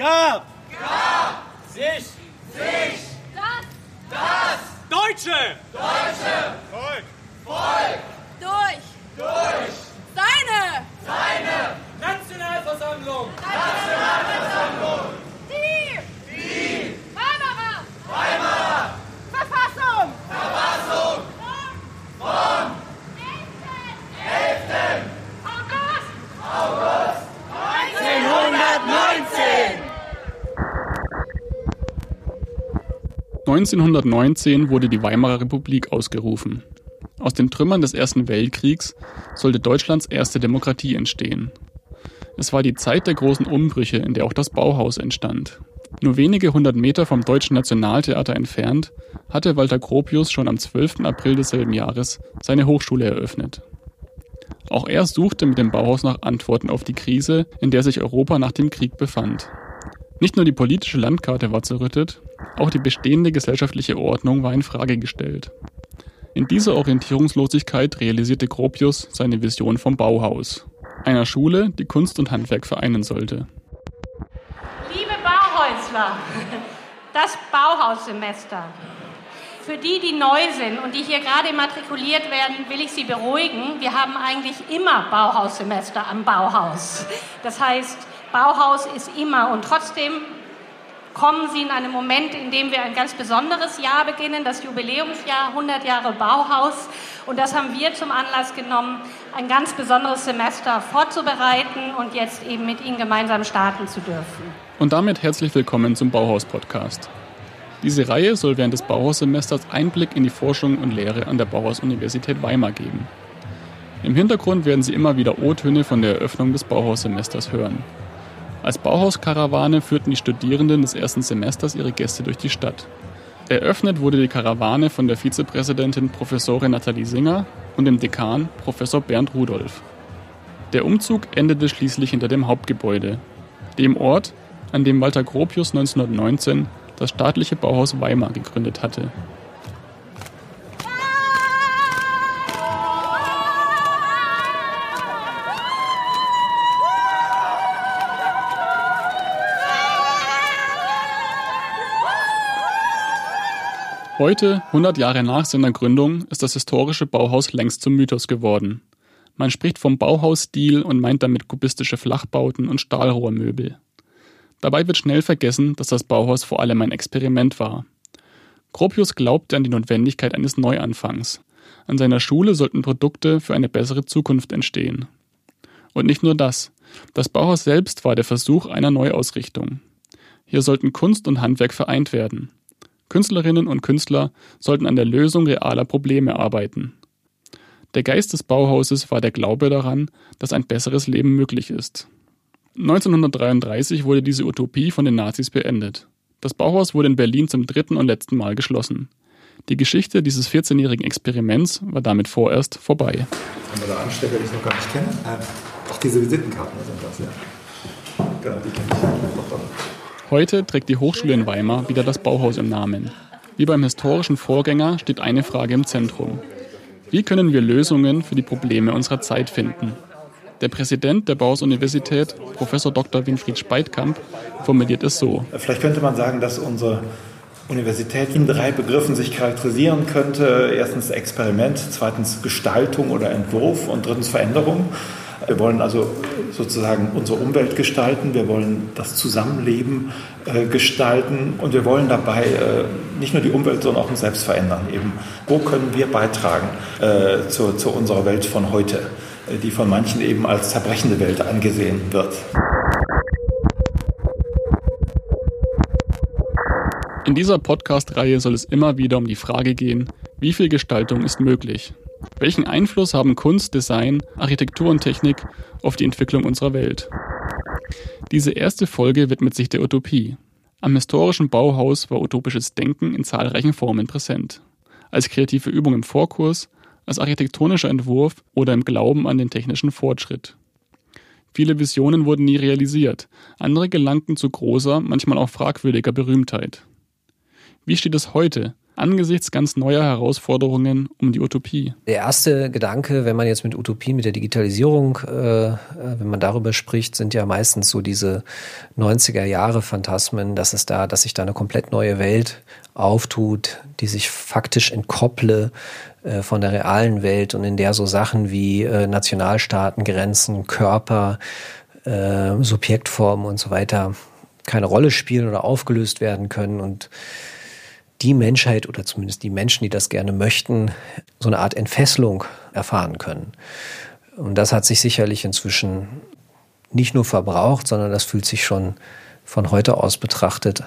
Gab. Gab. Sich. Sich. Das. Das. Deutsche. Deutsche. Volk. Volk. Durch. Durch. Seine. Seine. Nationalversammlung. Nationalversammlung. Die. Die. Weimarer. Weimarer. Verfassung. Verfassung. Von. 11. August. August. 1919. 1919 wurde die Weimarer Republik ausgerufen. Aus den Trümmern des Ersten Weltkriegs sollte Deutschlands erste Demokratie entstehen. Es war die Zeit der großen Umbrüche, in der auch das Bauhaus entstand. Nur wenige hundert Meter vom Deutschen Nationaltheater entfernt hatte Walter Gropius schon am 12. April desselben Jahres seine Hochschule eröffnet. Auch er suchte mit dem Bauhaus nach Antworten auf die Krise, in der sich Europa nach dem Krieg befand. Nicht nur die politische Landkarte war zerrüttet, auch die bestehende gesellschaftliche Ordnung war in Frage gestellt. In dieser Orientierungslosigkeit realisierte Gropius seine Vision vom Bauhaus, einer Schule, die Kunst und Handwerk vereinen sollte. Liebe Bauhäusler, das Bauhaussemester. Für die, die neu sind und die hier gerade immatrikuliert werden, will ich Sie beruhigen. Wir haben eigentlich immer Bauhaussemester am Bauhaus. Das heißt, Bauhaus ist immer und trotzdem kommen Sie in einem Moment, in dem wir ein ganz besonderes Jahr beginnen, das Jubiläumsjahr 100 Jahre Bauhaus. Und das haben wir zum Anlass genommen, ein ganz besonderes Semester vorzubereiten und jetzt eben mit Ihnen gemeinsam starten zu dürfen. Und damit herzlich willkommen zum Bauhaus-Podcast. Diese Reihe soll während des Bauhaussemesters Einblick in die Forschung und Lehre an der Bauhaus-Universität Weimar geben. Im Hintergrund werden Sie immer wieder O-Töne von der Eröffnung des Bauhaussemesters hören. Als Bauhauskarawane führten die Studierenden des ersten Semesters ihre Gäste durch die Stadt. Eröffnet wurde die Karawane von der Vizepräsidentin Professorin Nathalie Singer und dem Dekan Professor Bernd Rudolph. Der Umzug endete schließlich hinter dem Hauptgebäude, dem Ort, an dem Walter Gropius 1919 das staatliche Bauhaus Weimar gegründet hatte. Heute, 100 Jahre nach seiner Gründung, ist das historische Bauhaus längst zum Mythos geworden. Man spricht vom Bauhausstil und meint damit kubistische Flachbauten und Stahlrohrmöbel. Dabei wird schnell vergessen, dass das Bauhaus vor allem ein Experiment war. Gropius glaubte an die Notwendigkeit eines Neuanfangs. An seiner Schule sollten Produkte für eine bessere Zukunft entstehen. Und nicht nur das. Das Bauhaus selbst war der Versuch einer Neuausrichtung. Hier sollten Kunst und Handwerk vereint werden. Künstlerinnen und Künstler sollten an der Lösung realer Probleme arbeiten. Der Geist des Bauhauses war der Glaube daran, dass ein besseres Leben möglich ist. 1933 wurde diese Utopie von den Nazis beendet. Das Bauhaus wurde in Berlin zum dritten und letzten Mal geschlossen. Die Geschichte dieses 14-jährigen Experiments war damit vorerst vorbei. Haben wir da Anstecker, die ich noch gar nicht kenne. Äh, auch diese Visitenkarten sind das, ja. Genau, die kenne ich. Doch, doch. Heute trägt die Hochschule in Weimar wieder das Bauhaus im Namen. Wie beim historischen Vorgänger steht eine Frage im Zentrum. Wie können wir Lösungen für die Probleme unserer Zeit finden? Der Präsident der Bauhaus-Universität, Professor Dr. Winfried Speitkamp, formuliert es so. Vielleicht könnte man sagen, dass unsere Universität in drei Begriffen sich charakterisieren könnte. Erstens Experiment, zweitens Gestaltung oder Entwurf und drittens Veränderung. Wir wollen also sozusagen unsere Umwelt gestalten, wir wollen das Zusammenleben äh, gestalten und wir wollen dabei äh, nicht nur die Umwelt, sondern auch uns selbst verändern. Eben, wo können wir beitragen äh, zu, zu unserer Welt von heute, äh, die von manchen eben als zerbrechende Welt angesehen wird. In dieser Podcast-Reihe soll es immer wieder um die Frage gehen, wie viel Gestaltung ist möglich? Welchen Einfluss haben Kunst, Design, Architektur und Technik auf die Entwicklung unserer Welt? Diese erste Folge widmet sich der Utopie. Am historischen Bauhaus war utopisches Denken in zahlreichen Formen präsent. Als kreative Übung im Vorkurs, als architektonischer Entwurf oder im Glauben an den technischen Fortschritt. Viele Visionen wurden nie realisiert, andere gelangten zu großer, manchmal auch fragwürdiger Berühmtheit. Wie steht es heute, angesichts ganz neuer Herausforderungen um die Utopie? Der erste Gedanke, wenn man jetzt mit Utopie, mit der Digitalisierung, äh, wenn man darüber spricht, sind ja meistens so diese 90er Jahre Phantasmen, dass es da, dass sich da eine komplett neue Welt auftut, die sich faktisch entkopple äh, von der realen Welt und in der so Sachen wie äh, Nationalstaaten, Grenzen, Körper, äh, Subjektformen und so weiter keine Rolle spielen oder aufgelöst werden können und die Menschheit oder zumindest die Menschen, die das gerne möchten, so eine Art Entfesselung erfahren können. Und das hat sich sicherlich inzwischen nicht nur verbraucht, sondern das fühlt sich schon von heute aus betrachtet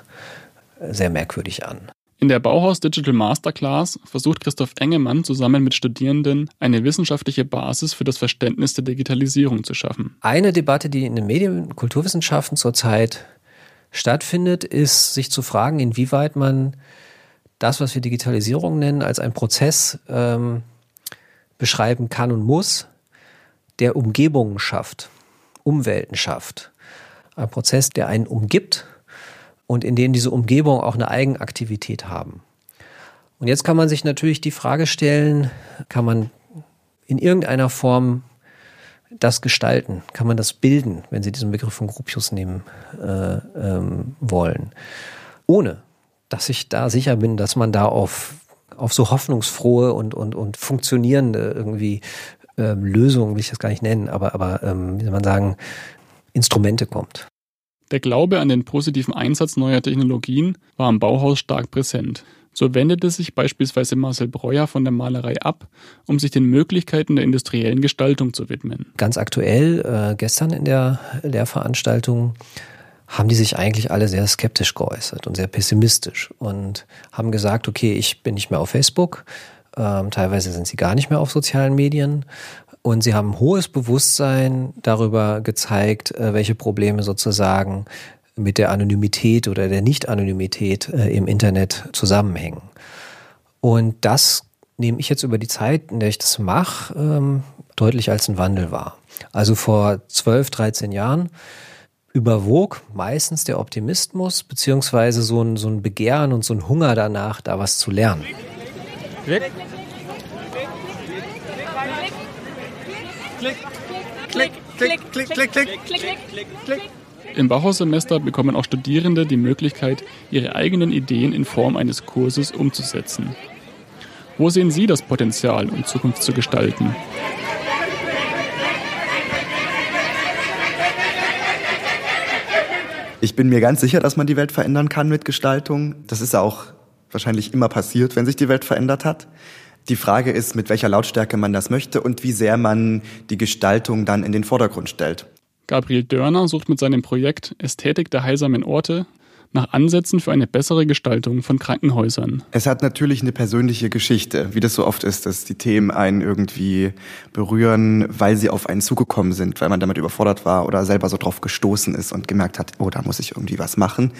sehr merkwürdig an. In der Bauhaus Digital Masterclass versucht Christoph Engemann zusammen mit Studierenden eine wissenschaftliche Basis für das Verständnis der Digitalisierung zu schaffen. Eine Debatte, die in den Medien- und Kulturwissenschaften zurzeit stattfindet, ist sich zu fragen, inwieweit man das, was wir Digitalisierung nennen, als einen Prozess ähm, beschreiben kann und muss, der Umgebungen schafft, Umwelten schafft. Ein Prozess, der einen umgibt und in denen diese Umgebungen auch eine Eigenaktivität haben. Und jetzt kann man sich natürlich die Frage stellen, kann man in irgendeiner Form das gestalten? Kann man das bilden, wenn Sie diesen Begriff von Gropius nehmen äh, ähm, wollen? Ohne, dass ich da sicher bin, dass man da auf, auf so hoffnungsfrohe und, und, und funktionierende irgendwie ähm, Lösungen, will ich das gar nicht nennen, aber, aber ähm, wie soll man sagen, Instrumente kommt. Der Glaube an den positiven Einsatz neuer Technologien war am Bauhaus stark präsent. So wendete sich beispielsweise Marcel Breuer von der Malerei ab, um sich den Möglichkeiten der industriellen Gestaltung zu widmen. Ganz aktuell, äh, gestern in der Lehrveranstaltung, haben die sich eigentlich alle sehr skeptisch geäußert und sehr pessimistisch und haben gesagt, okay, ich bin nicht mehr auf Facebook, ähm, teilweise sind sie gar nicht mehr auf sozialen Medien und sie haben hohes Bewusstsein darüber gezeigt, äh, welche Probleme sozusagen mit der Anonymität oder der Nicht-Anonymität äh, im Internet zusammenhängen. Und das nehme ich jetzt über die Zeit, in der ich das mache, ähm, deutlich als ein Wandel wahr. Also vor 12, 13 Jahren überwog meistens der Optimismus, beziehungsweise so ein, so ein Begehren und so ein Hunger danach, da was zu lernen. Klick. Klick. Klick. Klick. Klick. Klick. Klick. Klick. Klick. Im Bauhaussemester bekommen auch Studierende die Möglichkeit, ihre eigenen Ideen in Form eines Kurses umzusetzen. Wo sehen Sie das Potenzial, um Zukunft zu gestalten? Ich bin mir ganz sicher, dass man die Welt verändern kann mit Gestaltung. Das ist auch wahrscheinlich immer passiert, wenn sich die Welt verändert hat. Die Frage ist, mit welcher Lautstärke man das möchte und wie sehr man die Gestaltung dann in den Vordergrund stellt. Gabriel Dörner sucht mit seinem Projekt Ästhetik der heilsamen Orte nach Ansätzen für eine bessere Gestaltung von Krankenhäusern. Es hat natürlich eine persönliche Geschichte, wie das so oft ist, dass die Themen einen irgendwie berühren, weil sie auf einen zugekommen sind, weil man damit überfordert war oder selber so drauf gestoßen ist und gemerkt hat, oh, da muss ich irgendwie was machen.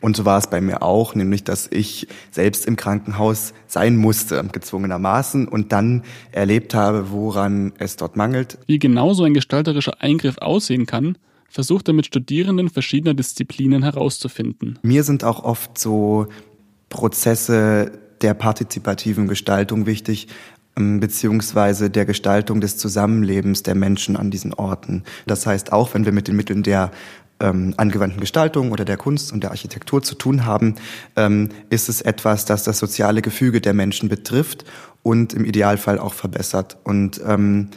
Und so war es bei mir auch, nämlich, dass ich selbst im Krankenhaus sein musste, gezwungenermaßen, und dann erlebt habe, woran es dort mangelt. Wie genau so ein gestalterischer Eingriff aussehen kann, versucht er mit Studierenden verschiedener Disziplinen herauszufinden. Mir sind auch oft so Prozesse der partizipativen Gestaltung wichtig, ähm, beziehungsweise der Gestaltung des Zusammenlebens der Menschen an diesen Orten. Das heißt, auch wenn wir mit den Mitteln der ähm, angewandten Gestaltung oder der Kunst und der Architektur zu tun haben, ähm, ist es etwas, das das soziale Gefüge der Menschen betrifft und im Idealfall auch verbessert. Und ähm,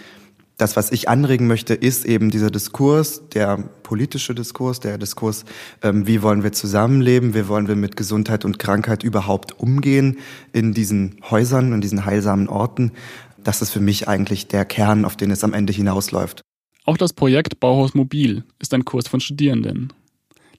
das, was ich anregen möchte, ist eben dieser Diskurs, der politische Diskurs, der Diskurs, ähm, wie wollen wir zusammenleben, wie wollen wir mit Gesundheit und Krankheit überhaupt umgehen in diesen Häusern, in diesen heilsamen Orten. Das ist für mich eigentlich der Kern, auf den es am Ende hinausläuft. Auch das Projekt Bauhaus Mobil ist ein Kurs von Studierenden.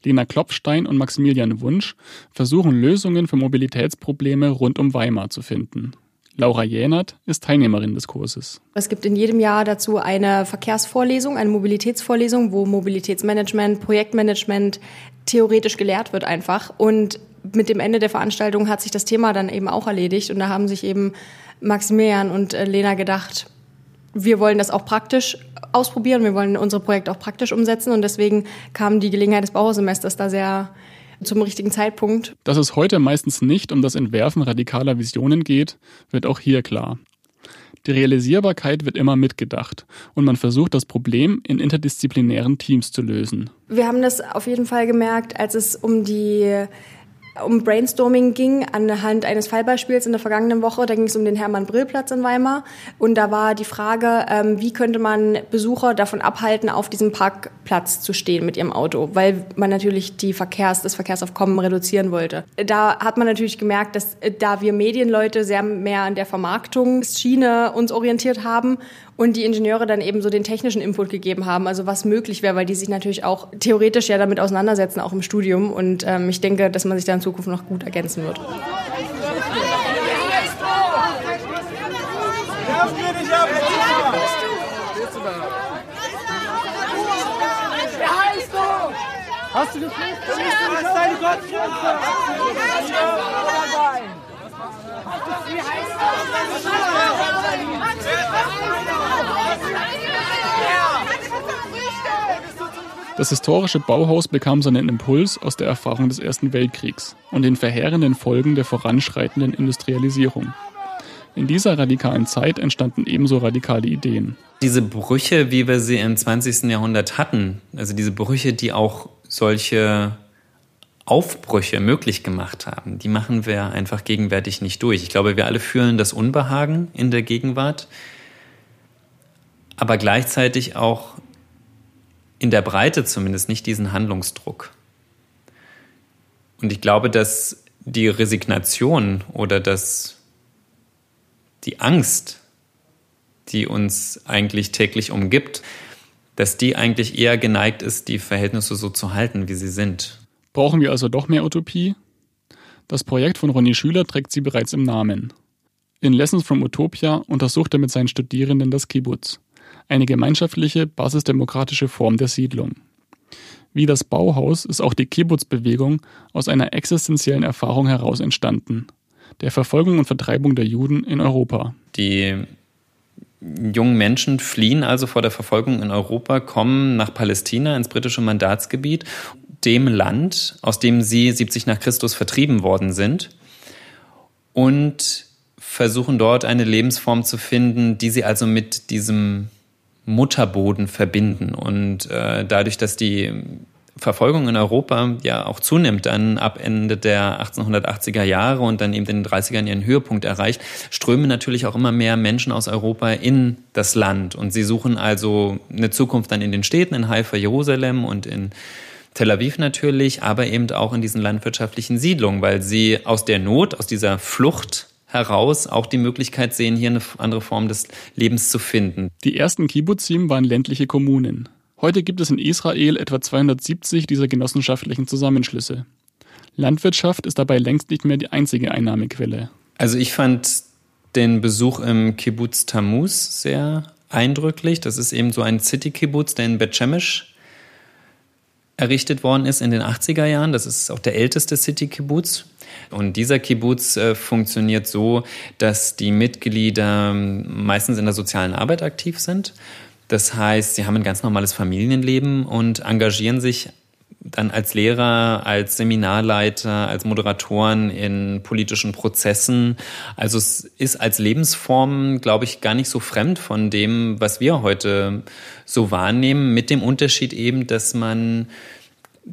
Lena Klopfstein und Maximilian Wunsch versuchen Lösungen für Mobilitätsprobleme rund um Weimar zu finden. Laura Jänert ist Teilnehmerin des Kurses. Es gibt in jedem Jahr dazu eine Verkehrsvorlesung, eine Mobilitätsvorlesung, wo Mobilitätsmanagement, Projektmanagement theoretisch gelehrt wird einfach. Und mit dem Ende der Veranstaltung hat sich das Thema dann eben auch erledigt. Und da haben sich eben Maximilian und äh, Lena gedacht, wir wollen das auch praktisch ausprobieren, wir wollen unsere Projekte auch praktisch umsetzen. Und deswegen kam die Gelegenheit des Bauhaussemesters da sehr zum richtigen Zeitpunkt. Dass es heute meistens nicht um das Entwerfen radikaler Visionen geht, wird auch hier klar. Die Realisierbarkeit wird immer mitgedacht und man versucht, das Problem in interdisziplinären Teams zu lösen. Wir haben das auf jeden Fall gemerkt, als es um die um Brainstorming ging anhand eines Fallbeispiels in der vergangenen Woche. Da ging es um den Hermann-Brill-Platz in Weimar. Und da war die Frage, ähm, wie könnte man Besucher davon abhalten, auf diesem Parkplatz zu stehen mit ihrem Auto, weil man natürlich die Verkehrs, das Verkehrsaufkommen reduzieren wollte. Da hat man natürlich gemerkt, dass äh, da wir Medienleute sehr mehr an der Vermarktungsschiene uns orientiert haben und die Ingenieure dann eben so den technischen Input gegeben haben, also was möglich wäre, weil die sich natürlich auch theoretisch ja damit auseinandersetzen, auch im Studium. Und ähm, ich denke, dass man sich da in Zukunft noch gut ergänzen wird. Hast du gefragt? Was ist deine Gottesfrage? Das historische Bauhaus bekam seinen Impuls aus der Erfahrung des Ersten Weltkriegs und den verheerenden Folgen der voranschreitenden Industrialisierung. In dieser radikalen Zeit entstanden ebenso radikale Ideen. Diese Brüche, wie wir sie im 20. Jahrhundert hatten, also diese Brüche, die auch solche Aufbrüche möglich gemacht haben, die machen wir einfach gegenwärtig nicht durch. Ich glaube, wir alle fühlen das Unbehagen in der Gegenwart, aber gleichzeitig auch in der Breite zumindest nicht diesen Handlungsdruck. Und ich glaube, dass die Resignation oder das, die Angst, die uns eigentlich täglich umgibt, dass die eigentlich eher geneigt ist, die Verhältnisse so zu halten, wie sie sind. Brauchen wir also doch mehr Utopie? Das Projekt von Ronny Schüler trägt sie bereits im Namen. In Lessons from Utopia untersucht er mit seinen Studierenden das Kibbutz, eine gemeinschaftliche, basisdemokratische Form der Siedlung. Wie das Bauhaus ist auch die Kibbutz-Bewegung aus einer existenziellen Erfahrung heraus entstanden, der Verfolgung und Vertreibung der Juden in Europa. Die jungen Menschen fliehen also vor der Verfolgung in Europa, kommen nach Palästina ins britische Mandatsgebiet dem Land, aus dem sie 70 nach Christus vertrieben worden sind und versuchen dort eine Lebensform zu finden, die sie also mit diesem Mutterboden verbinden. Und äh, dadurch, dass die Verfolgung in Europa ja auch zunimmt, dann ab Ende der 1880er Jahre und dann eben in den 30ern ihren Höhepunkt erreicht, strömen natürlich auch immer mehr Menschen aus Europa in das Land. Und sie suchen also eine Zukunft dann in den Städten, in Haifa, Jerusalem und in Tel Aviv natürlich, aber eben auch in diesen landwirtschaftlichen Siedlungen, weil sie aus der Not, aus dieser Flucht heraus auch die Möglichkeit sehen, hier eine andere Form des Lebens zu finden. Die ersten Kibbutzim waren ländliche Kommunen. Heute gibt es in Israel etwa 270 dieser genossenschaftlichen Zusammenschlüsse. Landwirtschaft ist dabei längst nicht mehr die einzige Einnahmequelle. Also ich fand den Besuch im Kibbutz Tammuz sehr eindrücklich. Das ist eben so ein City-Kibbutz, der in Bet Shemesh errichtet worden ist in den 80er Jahren. Das ist auch der älteste City-Kibbutz. Und dieser Kibbutz äh, funktioniert so, dass die Mitglieder ähm, meistens in der sozialen Arbeit aktiv sind. Das heißt, sie haben ein ganz normales Familienleben und engagieren sich dann als Lehrer, als Seminarleiter, als Moderatoren in politischen Prozessen. Also es ist als Lebensform, glaube ich, gar nicht so fremd von dem, was wir heute so wahrnehmen, mit dem Unterschied eben, dass man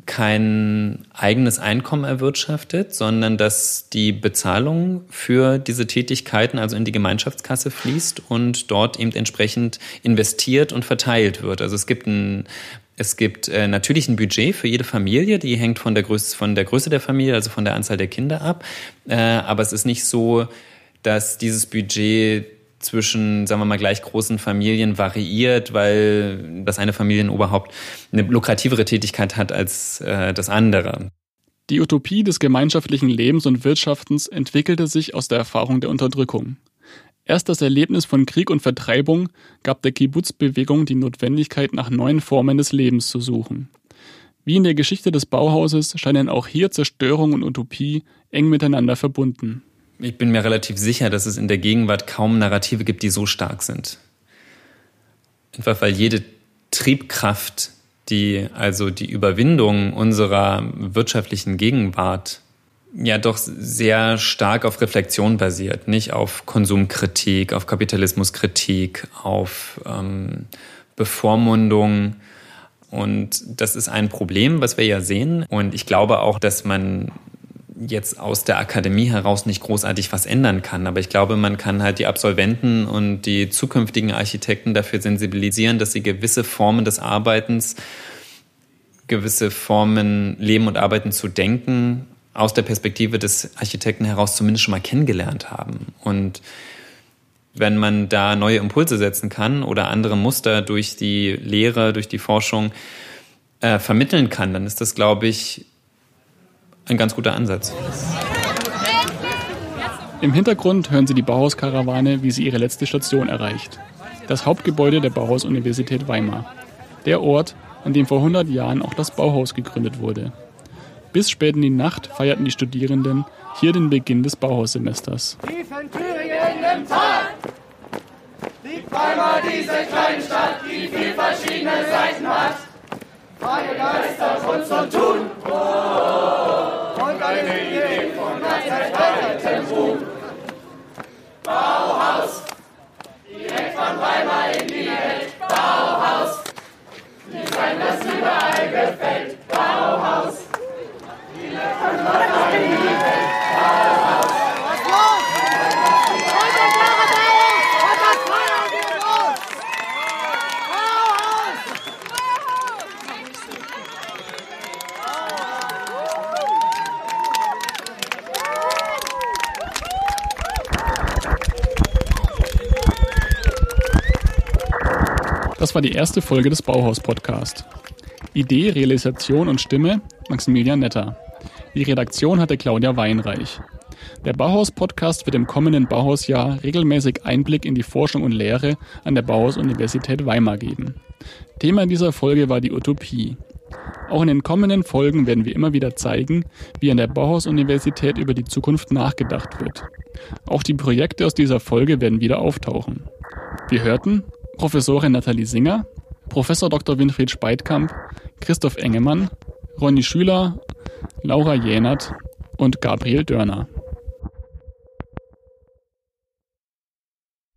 kein eigenes Einkommen erwirtschaftet, sondern dass die Bezahlung für diese Tätigkeiten also in die Gemeinschaftskasse fließt und dort eben entsprechend investiert und verteilt wird. Also es gibt ein es gibt äh, natürlich ein Budget für jede Familie, die hängt von der, Größe, von der Größe der Familie, also von der Anzahl der Kinder ab. Äh, aber es ist nicht so, dass dieses Budget zwischen, sagen wir mal, gleich großen Familien variiert, weil das eine Familienoberhaupt eine lukrativere Tätigkeit hat als äh, das andere. Die Utopie des gemeinschaftlichen Lebens und Wirtschaftens entwickelte sich aus der Erfahrung der Unterdrückung. Erst das Erlebnis von Krieg und Vertreibung gab der Kibbutz-Bewegung die Notwendigkeit, nach neuen Formen des Lebens zu suchen. Wie in der Geschichte des Bauhauses scheinen auch hier Zerstörung und Utopie eng miteinander verbunden. Ich bin mir relativ sicher, dass es in der Gegenwart kaum Narrative gibt, die so stark sind. Einfach weil jede Triebkraft, die also die Überwindung unserer wirtschaftlichen Gegenwart ja doch sehr stark auf Reflexion basiert, nicht auf Konsumkritik, auf Kapitalismuskritik, auf ähm, Bevormundung. Und das ist ein Problem, was wir ja sehen. Und ich glaube auch, dass man jetzt aus der Akademie heraus nicht großartig was ändern kann. Aber ich glaube, man kann halt die Absolventen und die zukünftigen Architekten dafür sensibilisieren, dass sie gewisse Formen des Arbeitens, gewisse Formen Leben und Arbeiten zu denken, aus der Perspektive des Architekten heraus zumindest schon mal kennengelernt haben. Und wenn man da neue Impulse setzen kann oder andere Muster durch die Lehre, durch die Forschung äh, vermitteln kann, dann ist das, glaube ich, ein ganz guter Ansatz. Im Hintergrund hören Sie die Bauhauskarawane, wie sie ihre letzte Station erreicht. Das Hauptgebäude der Bauhaus-Universität Weimar. Der Ort, an dem vor 100 Jahren auch das Bauhaus gegründet wurde. Bis spät in die Nacht feierten die Studierenden hier den Beginn des Bauhaussemesters. Tief in Thüringen im Tal liegt Weimar, diese kleine Stadt, die viel verschiedene Seiten hat. Freie Geister, Kunst und Tun. Oh, eine Idee von ganz erweitertem Ruhm. Bauhaus, direkt von Weimar in die Welt. Bauhaus, Design, das überall gefällt. Bauhaus, direkt von Weimar in die Welt. Bauhaus. Was los? Heute klare Bauhaus und das Feuer geht los. Bauhaus! Das war die erste Folge des Bauhaus-Podcast. Idee, Realisation und Stimme Maximilian Netter. Die Redaktion hatte Claudia Weinreich. Der Bauhaus-Podcast wird im kommenden Bauhausjahr regelmäßig Einblick in die Forschung und Lehre an der Bauhaus-Universität Weimar geben. Thema dieser Folge war die Utopie. Auch in den kommenden Folgen werden wir immer wieder zeigen, wie an der Bauhaus-Universität über die Zukunft nachgedacht wird. Auch die Projekte aus dieser Folge werden wieder auftauchen. Wir hörten Professorin Nathalie Singer, Professor Dr. Winfried Speitkamp, Christoph Engemann, Ronny Schüler, Laura Jänert und Gabriel Dörner.